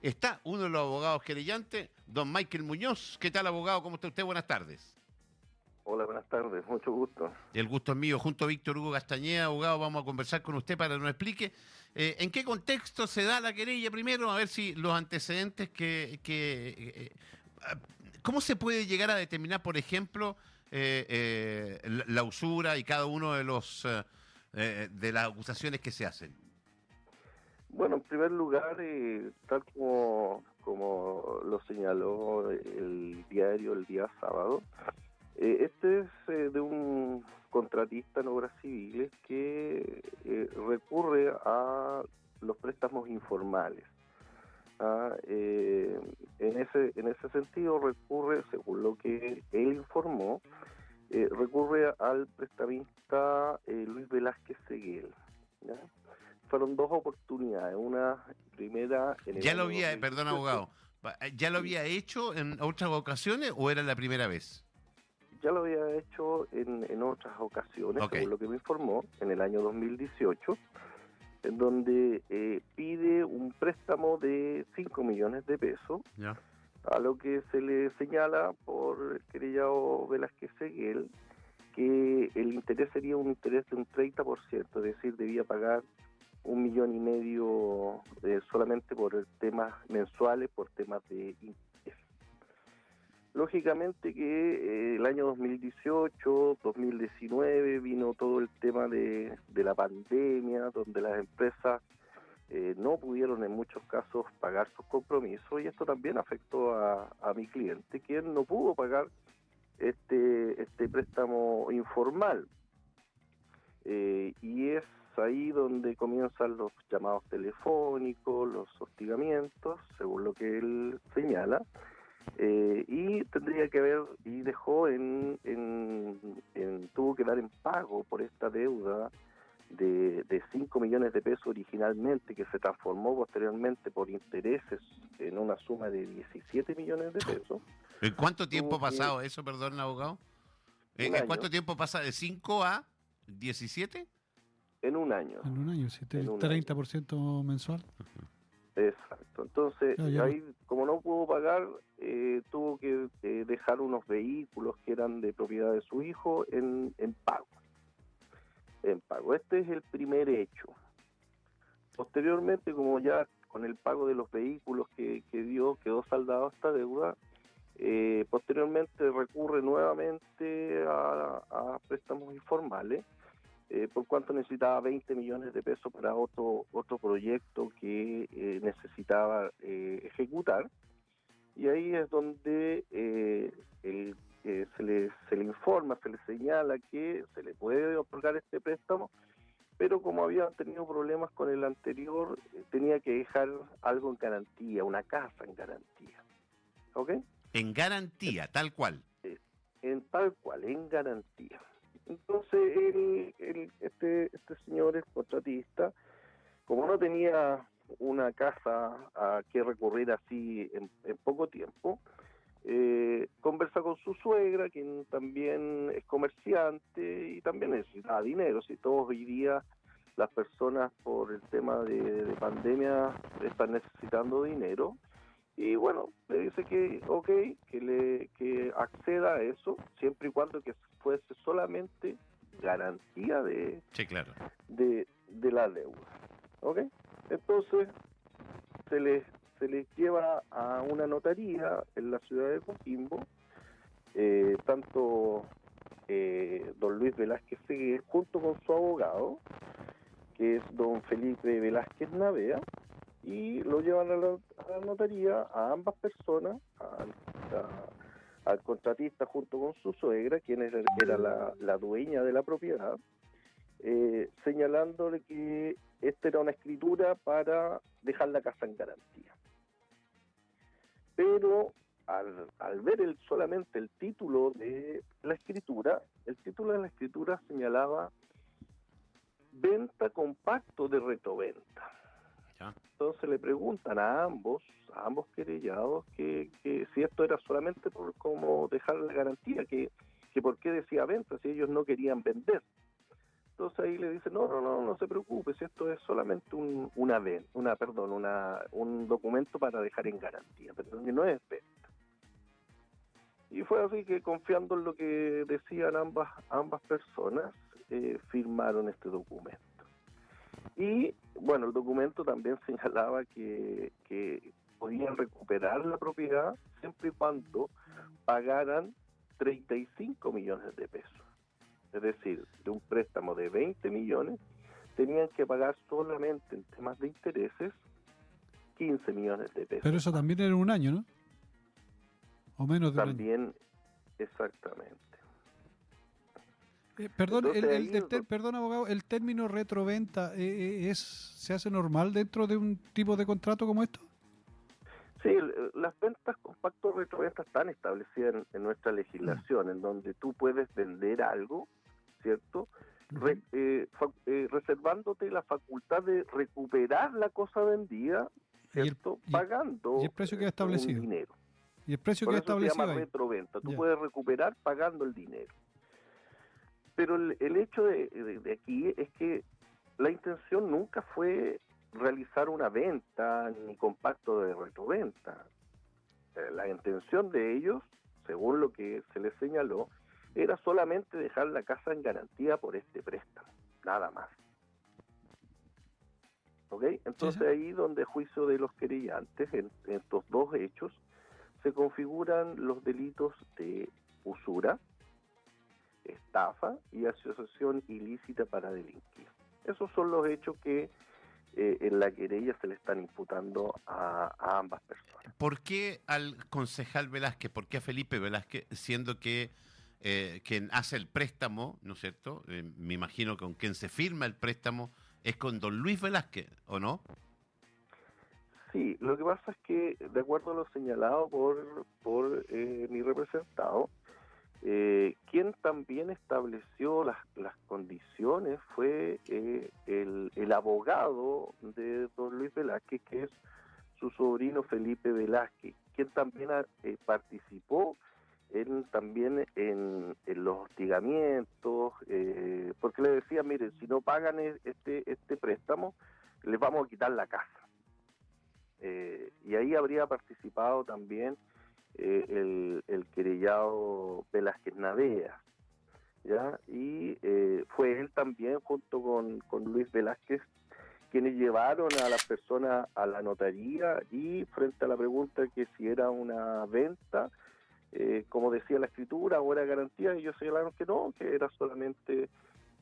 Está uno de los abogados querellantes, don Michael Muñoz. ¿Qué tal, abogado? ¿Cómo está usted? Buenas tardes. Hola, buenas tardes, mucho gusto. El gusto es mío. Junto a Víctor Hugo Castañeda, abogado, vamos a conversar con usted para que nos explique eh, en qué contexto se da la querella primero, a ver si los antecedentes que... que eh, ¿Cómo se puede llegar a determinar, por ejemplo, eh, la, usura y cada uno de los de las acusaciones que se hacen? Bueno, en primer lugar, tal como, como lo señaló el diario el día sábado, eh, este es eh, de un contratista en obras civiles que eh, recurre a los préstamos informales. Ah, en, ese, en ese sentido recurre, según lo que él informó, recurre al prestamista Luis Velázquez Seguel. Fueron dos oportunidades, una primera... En ya lo había, perdón abogado, ¿ya lo había hecho en otras ocasiones o era la primera vez? ya lo había hecho en, en otras ocasiones, según lo que me informó, en el año 2018, en donde eh, pide un préstamo de 5 millones de pesos, a lo que se le señala por el querellado Velázquez Seguel que el interés sería un interés de un 30%, es decir, debía pagar un millón y medio eh, solamente por temas mensuales, por temas de Lógicamente que eh, el año 2018, 2019 vino todo el tema de, la pandemia, donde las empresas eh, no pudieron en muchos casos pagar sus compromisos y esto también afectó a, mi cliente, quien no pudo pagar este, este préstamo informal. Y es ahí donde comienzan los llamados telefónicos, los hostigamientos, según lo que él señala eh, y tendría que haber, y dejó en, tuvo que dar en pago por esta deuda de, de 5 millones de pesos originalmente, que se transformó posteriormente por intereses en una suma de 17 millones de pesos. ¿En cuánto tiempo ha pasado eso, perdón, abogado? ¿En, cuánto tiempo pasa de 5 a 17? En un año. En un año, si te, 30% mensual. Exacto. Entonces, ahí, como no pudo pagar, eh, tuvo que eh, dejar unos vehículos que eran de propiedad de su hijo en, en pago. En pago. Este es el primer hecho. Posteriormente, como ya con el pago de los vehículos que, que dio, quedó saldado esta deuda, eh, posteriormente recurre nuevamente a, a préstamos informales eh, por cuanto necesitaba 20 millones de pesos para otro otro proyecto que eh, necesitaba eh, ejecutar. Y ahí es donde se le se le informa se le señala que se le puede otorgar este préstamo pero como había tenido problemas con el anterior tenía que dejar algo en garantía una casa en garantía. ¿ok? en garantía tal cual. En tal cual en garantía entonces, el, este, este señor, el contratista, como no tenía una casa a que recurrir así en, poco tiempo, eh, conversa con su suegra, quien también es comerciante y también necesitaba dinero. Si todos hoy día las personas por el tema de, de pandemia están necesitando dinero, y bueno, le dice que ok, que le que acceda a eso, siempre y cuando que fuese solamente garantía de, sí, claro. de, de la deuda. ¿Ok? Entonces, se les, se les lleva a una notaría en la ciudad de Coquimbo, eh, tanto eh, don Luis Velázquez Seguir, junto con su abogado, que es don Felipe Velázquez Navea, y lo llevan a la, notaría a ambas personas, al contratista junto con su suegra, quien era, la, dueña de la propiedad, eh, señalándole que esta era una escritura para dejar la casa en garantía. Pero al, ver el, solamente el título de la escritura, el título de la escritura señalaba venta compacto de retoventa. Entonces le preguntan a ambos, a ambos querellados, que, si esto era solamente por cómo dejar la garantía, que, que por qué decía venta si ellos no querían vender. Entonces ahí le dice, no, no, no, no se preocupe, si esto es solamente un, una, una, perdón, una, un documento para dejar en garantía, pero no es venta. Y fue así que confiando en lo que decían ambas, ambas personas, eh, firmaron este documento. Y bueno, el documento también señalaba que, que podían recuperar la propiedad siempre y cuando pagaran 35 millones de pesos es decir, de un préstamo de 20 millones, tenían que pagar solamente en temas de intereses 15 millones de pesos. Pero eso también era un año, ¿no? O menos de También, un año. exactamente. Eh, perdón, el, perdón, abogado, ¿el término retroventa eh, eh, es, se hace normal dentro de un tipo de contrato como esto? Sí, las ventas con pacto retroventa están establecidas en, nuestra legislación, en donde tú puedes vender algo ¿cierto? Eh, eh, reservándote la facultad de recuperar la cosa vendida, ¿cierto? pagando y el precio que establecido. dinero. Y el precio que establecido. Se llama retroventa. Tú puedes recuperar pagando el dinero. Pero el, hecho de, de, aquí es que la intención nunca fue realizar una venta ni compacto de retroventa. Eh, la intención de ellos, según lo que se les señaló, era solamente dejar la casa en garantía por este préstamo, nada más. ¿Ok? Entonces ahí donde juicio de los querellantes, en, estos dos hechos, se configuran los delitos de usura, estafa y asociación ilícita para delinquir. Esos son los hechos que eh, en la querella se le están imputando a, a, ambas personas. ¿Por qué al concejal Velázquez, por qué a Felipe Velázquez, siendo que eh, quien hace el préstamo, ¿no es cierto? Eh, me imagino que con quien se firma el préstamo es con don Luis Velázquez, ¿o no? Sí, lo que pasa es que, de acuerdo a lo señalado por, por eh, mi representado, quien también estableció las, las condiciones fue el, el abogado de don Luis Velázquez, que es su sobrino Felipe Velázquez, quien también participó él también en, los hostigamientos, eh, porque le decía, mire, si no pagan este, este préstamo, les vamos a quitar la casa. Eh, y ahí habría participado también eh, el, el, querellado Velázquez Navea, ¿ya? Y fue él también, junto con, con Luis Velázquez, quienes llevaron a las personas a la notaría y frente a la pregunta que si era una venta, eh, como decía la escritura, o era garantía, ellos señalaron que no, que era solamente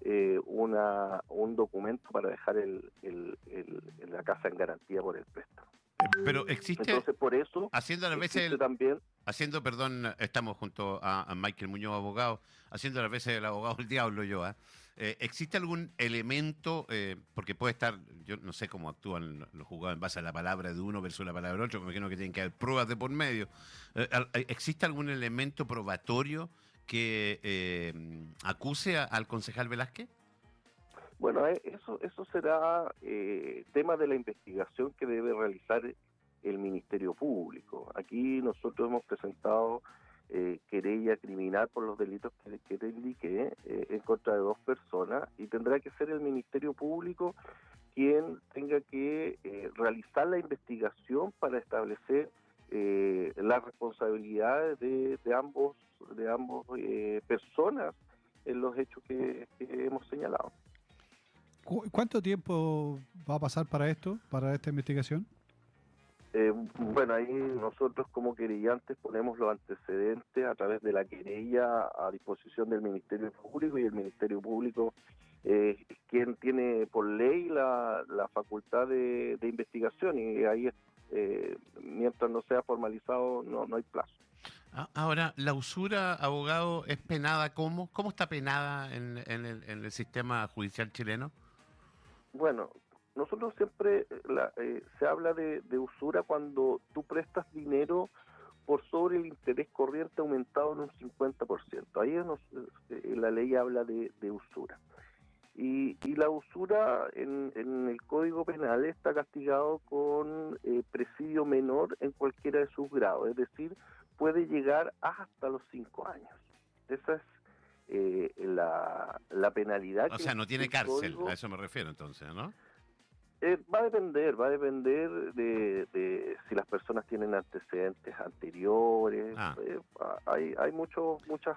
eh, una, un documento para dejar el, la casa en garantía por el préstamo. Pero existe. Entonces, por eso. Haciendo las veces. también. Haciendo, perdón, estamos junto a, Michael Muñoz, abogado, haciendo las veces el abogado del diablo yo, ¿ah? Eh, ¿Existe algún elemento, eh, porque puede estar, yo no sé cómo actúan los jugadores en base a la palabra de uno versus la palabra del otro, me imagino que tienen que haber pruebas de por medio. Eh, ¿Existe algún elemento probatorio que acuse al concejal Velázquez? Bueno, eso, eso será tema de la investigación que debe realizar el Ministerio Público. Aquí nosotros hemos presentado eh, querella criminal por los delitos que, te indiqué eh, en contra de dos personas y tendrá que ser el Ministerio Público quien tenga que eh, realizar la investigación para establecer eh, las responsabilidades de, ambos de ambos personas en los hechos que hemos señalado. ¿Cuánto tiempo va a pasar para esto, para esta investigación? Eh, bueno, ahí nosotros como querellantes ponemos los antecedentes a través de la querella a disposición del Ministerio Público y el Ministerio Público eh, es quien tiene por ley la, facultad de, investigación y ahí eh, mientras no sea formalizado no, no hay plazo. Ah, ahora, ¿la usura, abogado, es penada cómo? ¿Cómo está penada en, en, el, en el sistema judicial chileno? Bueno, nosotros siempre eh, eh, se habla de, usura cuando tú prestas dinero por sobre el interés corriente aumentado en un 50%. Ahí eh, la ley habla de, usura. Y, la usura en, el Código Penal está castigado con presidio menor en cualquiera de sus grados, es decir, puede llegar hasta los cinco años. Esa es la, la, penalidad. O sea, no tiene cárcel, a eso me refiero entonces, ¿no? va a depender, va a depender de, si las personas tienen antecedentes anteriores. Ah. hay hay muchos muchas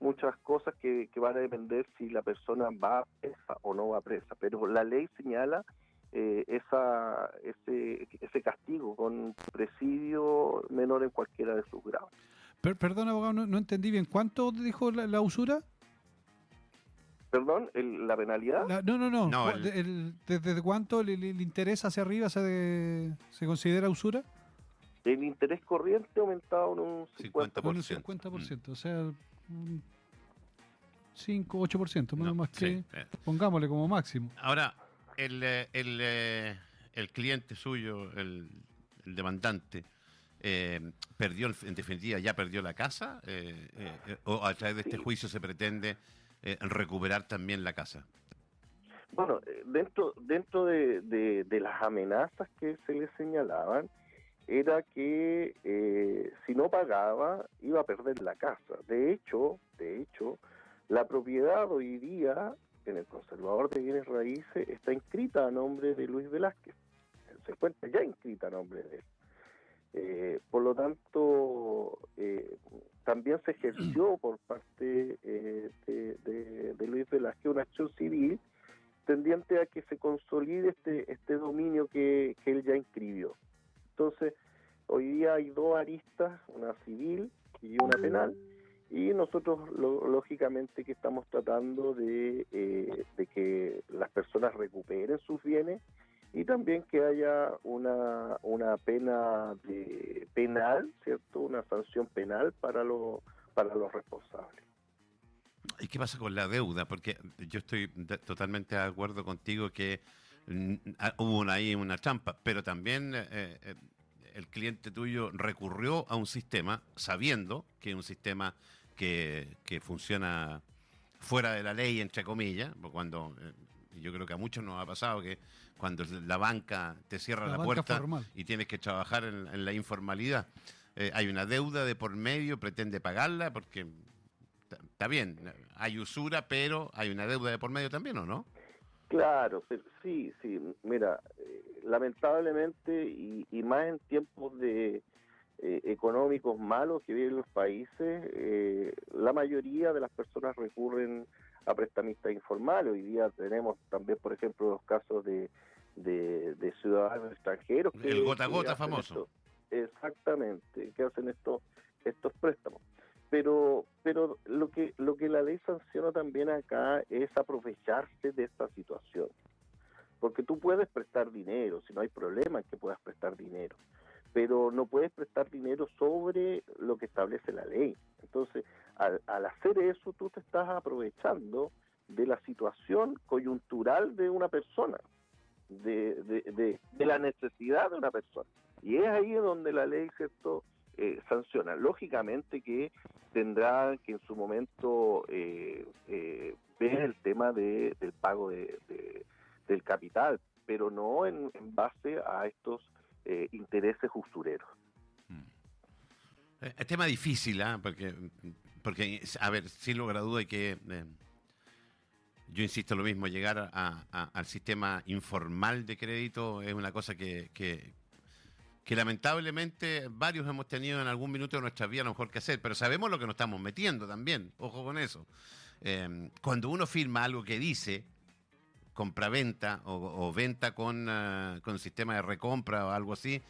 muchas cosas que, van a depender si la persona va presa o no va presa, pero la ley señala eh, esa, ese, ese castigo con presidio menor en cualquiera de sus grados. Perdón, abogado, no, entendí bien. ¿Cuánto dijo la, usura? Perdón, ¿la penalidad? no, no, no. ¿Desde cuánto el, interés hacia arriba se, se considera usura? El interés corriente aumentado en un 50%. Un 50%, o sea, 5, 8%, más, más que eh. pongámosle como máximo. Ahora, el, el, eh, el cliente suyo, el, demandante, perdió, en definitiva, ya perdió la casa, o a través de este juicio se pretende recuperar también la casa. Bueno, dentro dentro de, de, las amenazas que se le señalaban, era que si no pagaba iba a perder la casa. De hecho, de hecho, la propiedad hoy día en el conservador de bienes raíces está inscrita a nombre de Luis Velázquez. Se encuentra ya inscrita a nombre de él. Eh, por lo tanto, eh, también se ejerció por parte eh, de, Luis Velázquez una acción civil tendiente a que se consolide este, este dominio que, que él ya inscribió. Entonces, hoy día hay dos aristas, una civil y una penal y nosotros lógicamente que estamos tratando de, eh, de, que las personas recuperen sus bienes y también que haya una, una pena penal, ¿cierto? Una sanción penal para, lo, para los responsables. ¿Y qué pasa con la deuda? Porque yo estoy totalmente de acuerdo contigo que mm, ah, hubo ahí una trampa, pero también eh, eh, el cliente tuyo recurrió a un sistema sabiendo que es un sistema que, funciona fuera de la ley, entre comillas, cuando eh, yo creo que a muchos nos ha pasado que cuando la banca te cierra la, puerta y tienes que trabajar en, la informalidad, eh, hay una deuda de por medio, pretende pagarla porque está bien, hay usura, pero hay una deuda de por medio también, ¿o no? Claro, sí, sí, mira, eh, lamentablemente y más en tiempos de eh, económicos malos que viven los países, eh, la mayoría de las personas recurren a prestamistas informales. Hoy día tenemos también, por ejemplo, los casos de, de, ciudadanos extranjeros. Que, El gota a gota famoso. exactamente, que hacen estos estos préstamos. Pero, pero lo que lo que la ley sanciona también acá es aprovecharse de esta situación. Porque tú puedes prestar dinero, si no hay problema en que puedas prestar dinero pero no puedes prestar dinero sobre lo que establece la ley. Entonces, al, hacer eso, tú te estás aprovechando de la situación coyuntural de una persona, de, de, de, la necesidad de una persona. Y es ahí donde la ley, ¿cierto?, eh, sanciona. Lógicamente que tendrá que en su momento eh, eh, ver el tema de, del pago de, del capital, pero no en base a estos eh, intereses usureros. Mm. Es tema difícil, ¿ah? porque, porque, a ver, sin lugar a duda hay que, eh, yo insisto lo mismo, llegar al sistema informal de crédito es una cosa que, que, lamentablemente varios hemos tenido en algún minuto de nuestra vida a lo mejor que hacer, pero sabemos lo que nos estamos metiendo también, ojo con eso. Eh, cuando uno firma algo que dice compraventa o, o venta con, uh, con sistema de recompra o algo así,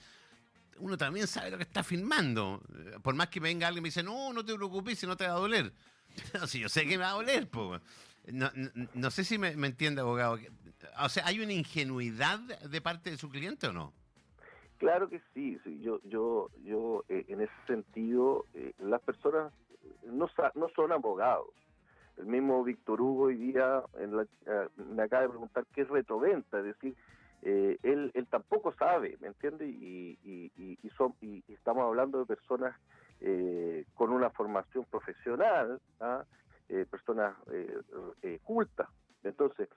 uno también sabe lo que está firmando. Por más que venga alguien y me dice, no, no te preocupes, si no te va a doler. si yo sé que me va a doler, pues. No, no, sé si me, entiende, abogado. O sea, ¿hay una ingenuidad de parte de su cliente o no? Claro que sí. Yo, yo, yo eh, en ese sentido, eh, las personas no, no son abogados. El mismo Víctor Hugo hoy día en eh, me acaba de preguntar qué es retroventa, es decir, eh, él, él tampoco sabe, ¿me entiende? Y, y, son, y, estamos hablando de personas eh, con una formación profesional, ¿ah? personas cultas. Entonces,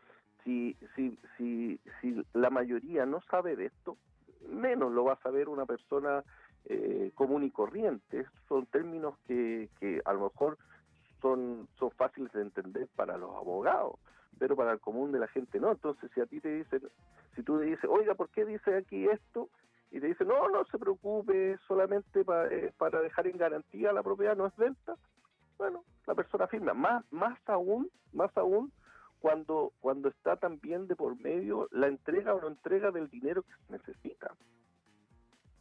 si, si, si, si la mayoría no sabe de esto, menos lo va a saber una persona común y corriente. Son términos que, que a lo mejor son, son fáciles de entender para los abogados, pero para el común de la gente no. Entonces, si a ti te dicen, si tú le dices, oiga, ¿por qué dice aquí esto? Y te dice, no, no se preocupe, solamente eh, para dejar en garantía la propiedad, no es venta. Bueno, la persona firma. Más, más aún, más aún cuando, cuando está también de por medio la entrega o no entrega del dinero que se necesita.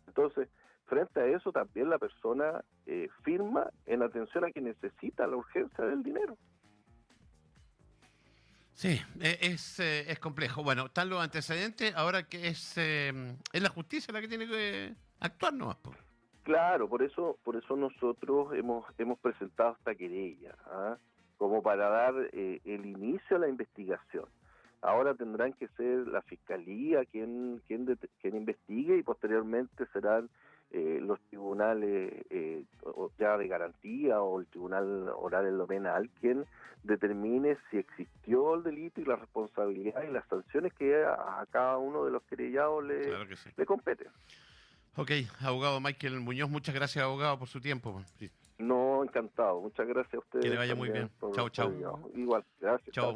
Entonces, frente a eso también la persona eh, firma en atención a que necesita la urgencia del dinero. Sí, e, es, eh, es complejo. Bueno, están los antecedentes, ahora que es, eh, es la justicia la que tiene que actuar nomás. Claro, por eso, por eso nosotros hemos, hemos presentado esta querella, ¿ah? como para dar el inicio a la investigación. Ahora tendrán que ser la fiscalía quien, quien, quien investigue y posteriormente serán eh, los tribunales eh, ya de garantía o el tribunal oral en lo penal quien determine si existió el delito y la responsabilidad y las sanciones que a, cada uno de los querellados le, le competen. Ok, abogado Michael Muñoz, muchas gracias abogado por su tiempo. No, encantado. Muchas gracias a ustedes. Que le vaya muy bien. Chao, chao. Igual, gracias. Chao.